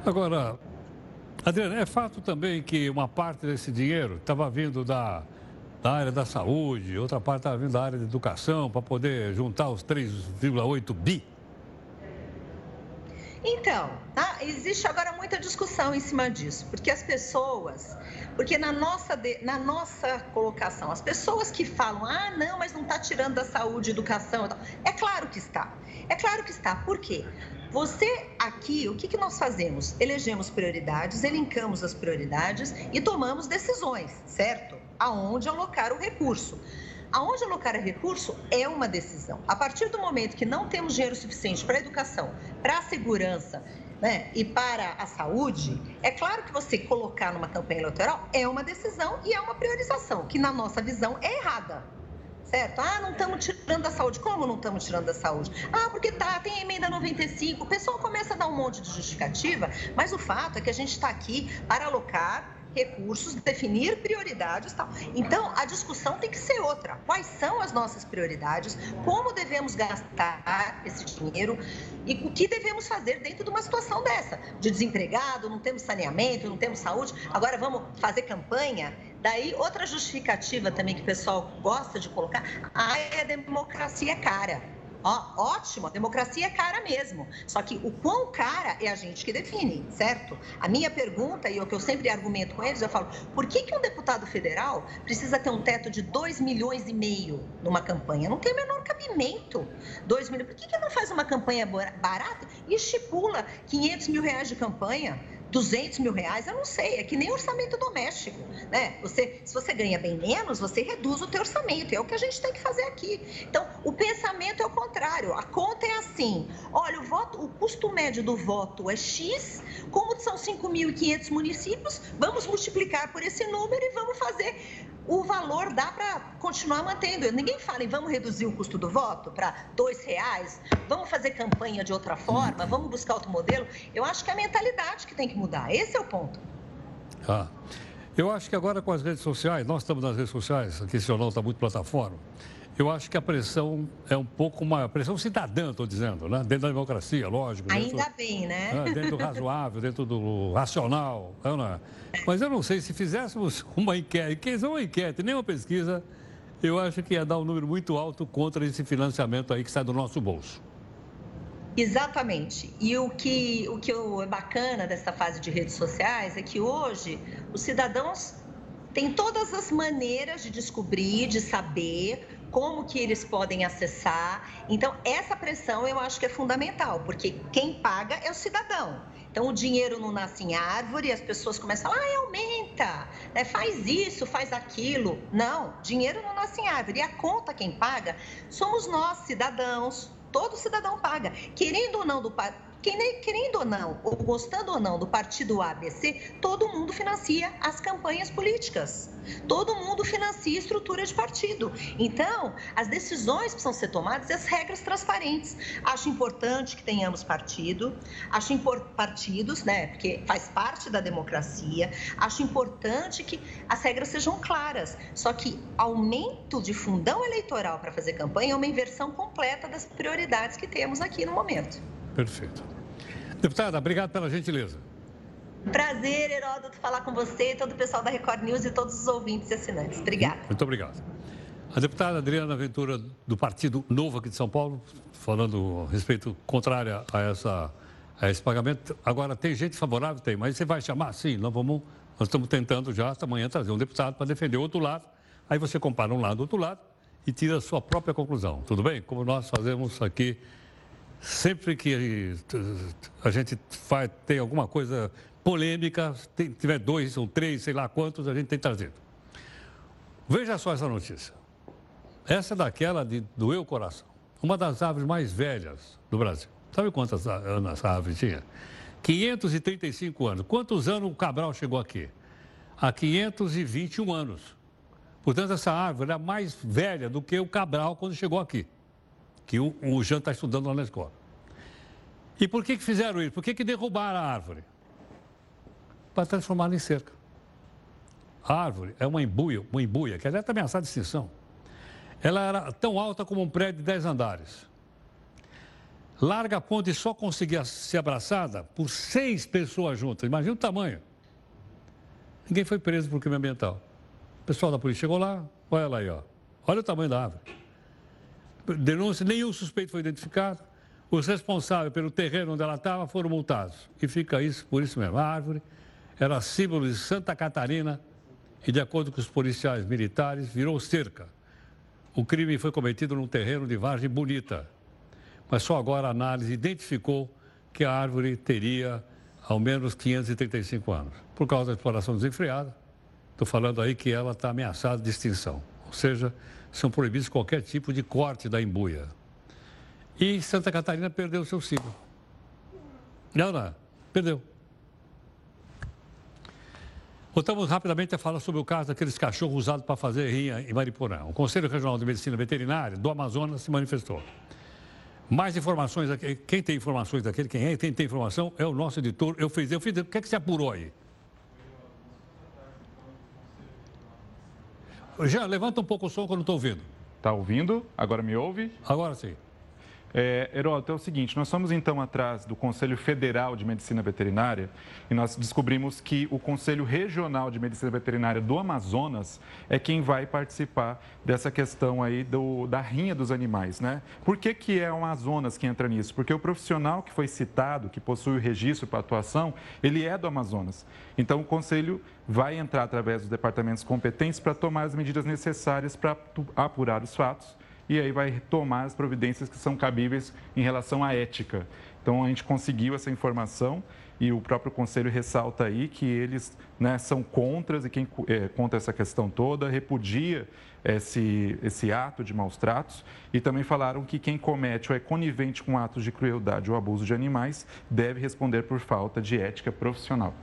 Agora, Adriana, é fato também que uma parte desse dinheiro estava vindo da, da área da saúde, outra parte estava vindo da área da educação, para poder juntar os 3,8 bi? Então, tá? existe agora muita discussão em cima disso, porque as pessoas, porque na nossa, na nossa colocação, as pessoas que falam, ah, não, mas não está tirando da saúde, educação, é claro que está. É claro que está. Por quê? Você aqui, o que, que nós fazemos? Elegemos prioridades, elencamos as prioridades e tomamos decisões, certo? Aonde alocar o recurso. Aonde alocar recurso é uma decisão. A partir do momento que não temos dinheiro suficiente para a educação, para a segurança né, e para a saúde, é claro que você colocar numa campanha eleitoral é uma decisão e é uma priorização, que na nossa visão é errada. Certo? Ah, não estamos tirando da saúde. Como não estamos tirando da saúde? Ah, porque tá, tem a emenda 95. O pessoal começa a dar um monte de justificativa, mas o fato é que a gente está aqui para alocar recursos, definir prioridades tal. Então, a discussão tem que ser outra. Quais são as nossas prioridades? Como devemos gastar esse dinheiro? E o que devemos fazer dentro de uma situação dessa? De desempregado, não temos saneamento, não temos saúde, agora vamos fazer campanha? Daí, outra justificativa também que o pessoal gosta de colocar, ah, é a democracia cara. Ó, ótimo, a democracia é cara mesmo. Só que o quão cara é a gente que define, certo? A minha pergunta, e o que eu sempre argumento com eles, eu falo, por que, que um deputado federal precisa ter um teto de 2 milhões e meio numa campanha? Não tem o menor cabimento. 2 milhões. Por que, que não faz uma campanha barata e estipula 500 mil reais de campanha? 200 mil reais, eu não sei, é que nem orçamento doméstico, né? Você, se você ganha bem menos, você reduz o teu orçamento, é o que a gente tem que fazer aqui. Então, o pensamento é o contrário, a conta é assim, olha, o, voto, o custo médio do voto é X, como são 5.500 municípios, vamos multiplicar por esse número e vamos fazer o valor dá para continuar mantendo. Ninguém fala em vamos reduzir o custo do voto para dois reais, vamos fazer campanha de outra forma, vamos buscar outro modelo. Eu acho que é a mentalidade que tem que mudar. Esse é o ponto. Ah, eu acho que agora com as redes sociais, nós estamos nas redes sociais, aqui esse jornal está muito plataforma. Eu acho que a pressão é um pouco uma pressão cidadã, estou dizendo, né? Dentro da democracia, lógico. Ainda dentro, bem, né? né? Dentro do razoável, dentro do racional. Né? Mas eu não sei, se fizéssemos uma enquete, uma enquete, nem uma pesquisa, eu acho que ia dar um número muito alto contra esse financiamento aí que sai do nosso bolso. Exatamente. E o que, o que é bacana dessa fase de redes sociais é que hoje os cidadãos têm todas as maneiras de descobrir, de saber como que eles podem acessar. Então, essa pressão eu acho que é fundamental, porque quem paga é o cidadão. Então, o dinheiro não nasce em árvore, as pessoas começam a falar, ah, aumenta, né? faz isso, faz aquilo. Não, dinheiro não nasce em árvore. E a conta quem paga somos nós, cidadãos. Todo cidadão paga. Querendo ou não do querendo ou não, ou gostando ou não do partido ABC, todo mundo financia as campanhas políticas. Todo mundo financia estrutura de partido. Então, as decisões precisam ser tomadas e as regras transparentes. Acho importante que tenhamos partido, acho partidos, né, porque faz parte da democracia. Acho importante que as regras sejam claras. Só que aumento de fundão eleitoral para fazer campanha é uma inversão completa das prioridades que temos aqui no momento. Perfeito. Deputada, obrigado pela gentileza. Prazer, Heródoto, falar com você, todo o pessoal da Record News e todos os ouvintes e assinantes. Obrigada. Muito obrigado. A deputada Adriana Ventura, do Partido Novo aqui de São Paulo, falando a respeito contrário a, essa, a esse pagamento. Agora, tem gente favorável? Tem, mas você vai chamar? Sim, nós, vamos, nós estamos tentando já, esta manhã, trazer um deputado para defender o outro lado. Aí você compara um lado do outro lado e tira a sua própria conclusão. Tudo bem? Como nós fazemos aqui sempre que a gente vai ter alguma coisa polêmica, tem, tiver dois ou três, sei lá quantos, a gente tem trazido. Veja só essa notícia. Essa é daquela de doer o coração. Uma das árvores mais velhas do Brasil. Sabe quantas anos essa árvore tinha? 535 anos. Quantos anos o Cabral chegou aqui? Há 521 anos. Portanto, essa árvore é mais velha do que o Cabral quando chegou aqui que o, o Jean está estudando lá na escola. E por que, que fizeram isso? Por que, que derrubaram a árvore? Para transformá-la em cerca. A árvore é uma embuia, uma embuia que já está ameaçada de extinção. Ela era tão alta como um prédio de 10 andares. Larga a ponte só conseguia ser abraçada por seis pessoas juntas. Imagina o tamanho. Ninguém foi preso por crime ambiental. O pessoal da polícia chegou lá, olha ela aí, ó. Olha o tamanho da árvore. Denúncia, nenhum suspeito foi identificado. Os responsáveis pelo terreno onde ela estava foram multados. E fica isso, por isso mesmo. A árvore era símbolo de Santa Catarina e, de acordo com os policiais militares, virou cerca. O crime foi cometido num terreno de Vargem Bonita. Mas só agora a análise identificou que a árvore teria ao menos 535 anos. Por causa da exploração desenfreada, estou falando aí que ela está ameaçada de extinção. Ou seja, são proibidos qualquer tipo de corte da embuia. E Santa Catarina perdeu o seu ciclo. Não, não, perdeu. Voltamos rapidamente a falar sobre o caso daqueles cachorros usados para fazer rinha em Mariporã. O Conselho Regional de Medicina Veterinária do Amazonas se manifestou. Mais informações aqui. Quem tem informações daquele, quem é, quem tem informação é o nosso editor. Eu fiz, eu fiz. O que é que se apurou aí? Já levanta um pouco o som que eu não estou ouvindo. Está ouvindo? Agora me ouve? Agora sim. É, Heródoto, é o seguinte, nós fomos então atrás do Conselho Federal de Medicina Veterinária e nós descobrimos que o Conselho Regional de Medicina Veterinária do Amazonas é quem vai participar dessa questão aí do, da rinha dos animais, né? Por que, que é o Amazonas que entra nisso? Porque o profissional que foi citado, que possui o registro para atuação, ele é do Amazonas. Então o Conselho vai entrar através dos departamentos competentes para tomar as medidas necessárias para apurar os fatos e aí vai tomar as providências que são cabíveis em relação à ética. Então, a gente conseguiu essa informação e o próprio Conselho ressalta aí que eles né, são contras e quem é, contra essa questão toda repudia esse, esse ato de maus tratos e também falaram que quem comete ou é conivente com atos de crueldade ou abuso de animais deve responder por falta de ética profissional.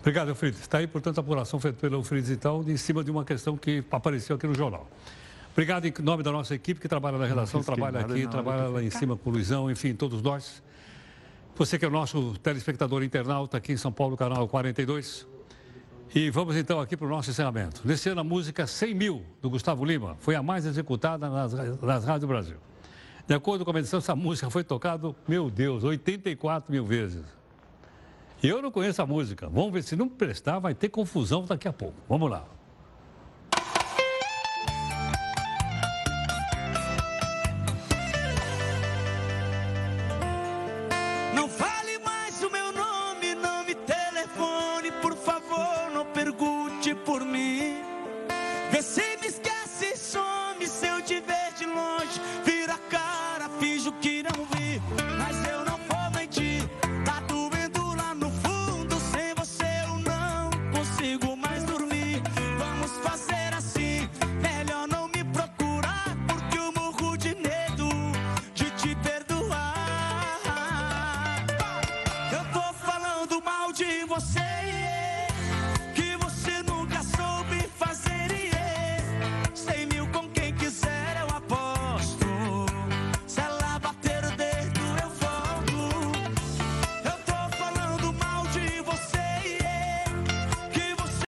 Obrigado, Fritz. Está aí, portanto, a apuração feita pelo Fritz e tal, em cima de uma questão que apareceu aqui no jornal. Obrigado em nome da nossa equipe que trabalha na redação, trabalha aqui, trabalha lá em cima com o Luizão, enfim, todos nós. Você que é o nosso telespectador internauta aqui em São Paulo, canal 42. E vamos então aqui para o nosso encerramento. Nesse ano, a música 100 mil, do Gustavo Lima, foi a mais executada nas, nas rádios do Brasil. De acordo com a medição, essa música foi tocada, meu Deus, 84 mil vezes. E eu não conheço a música. Vamos ver, se não prestar, vai ter confusão daqui a pouco. Vamos lá.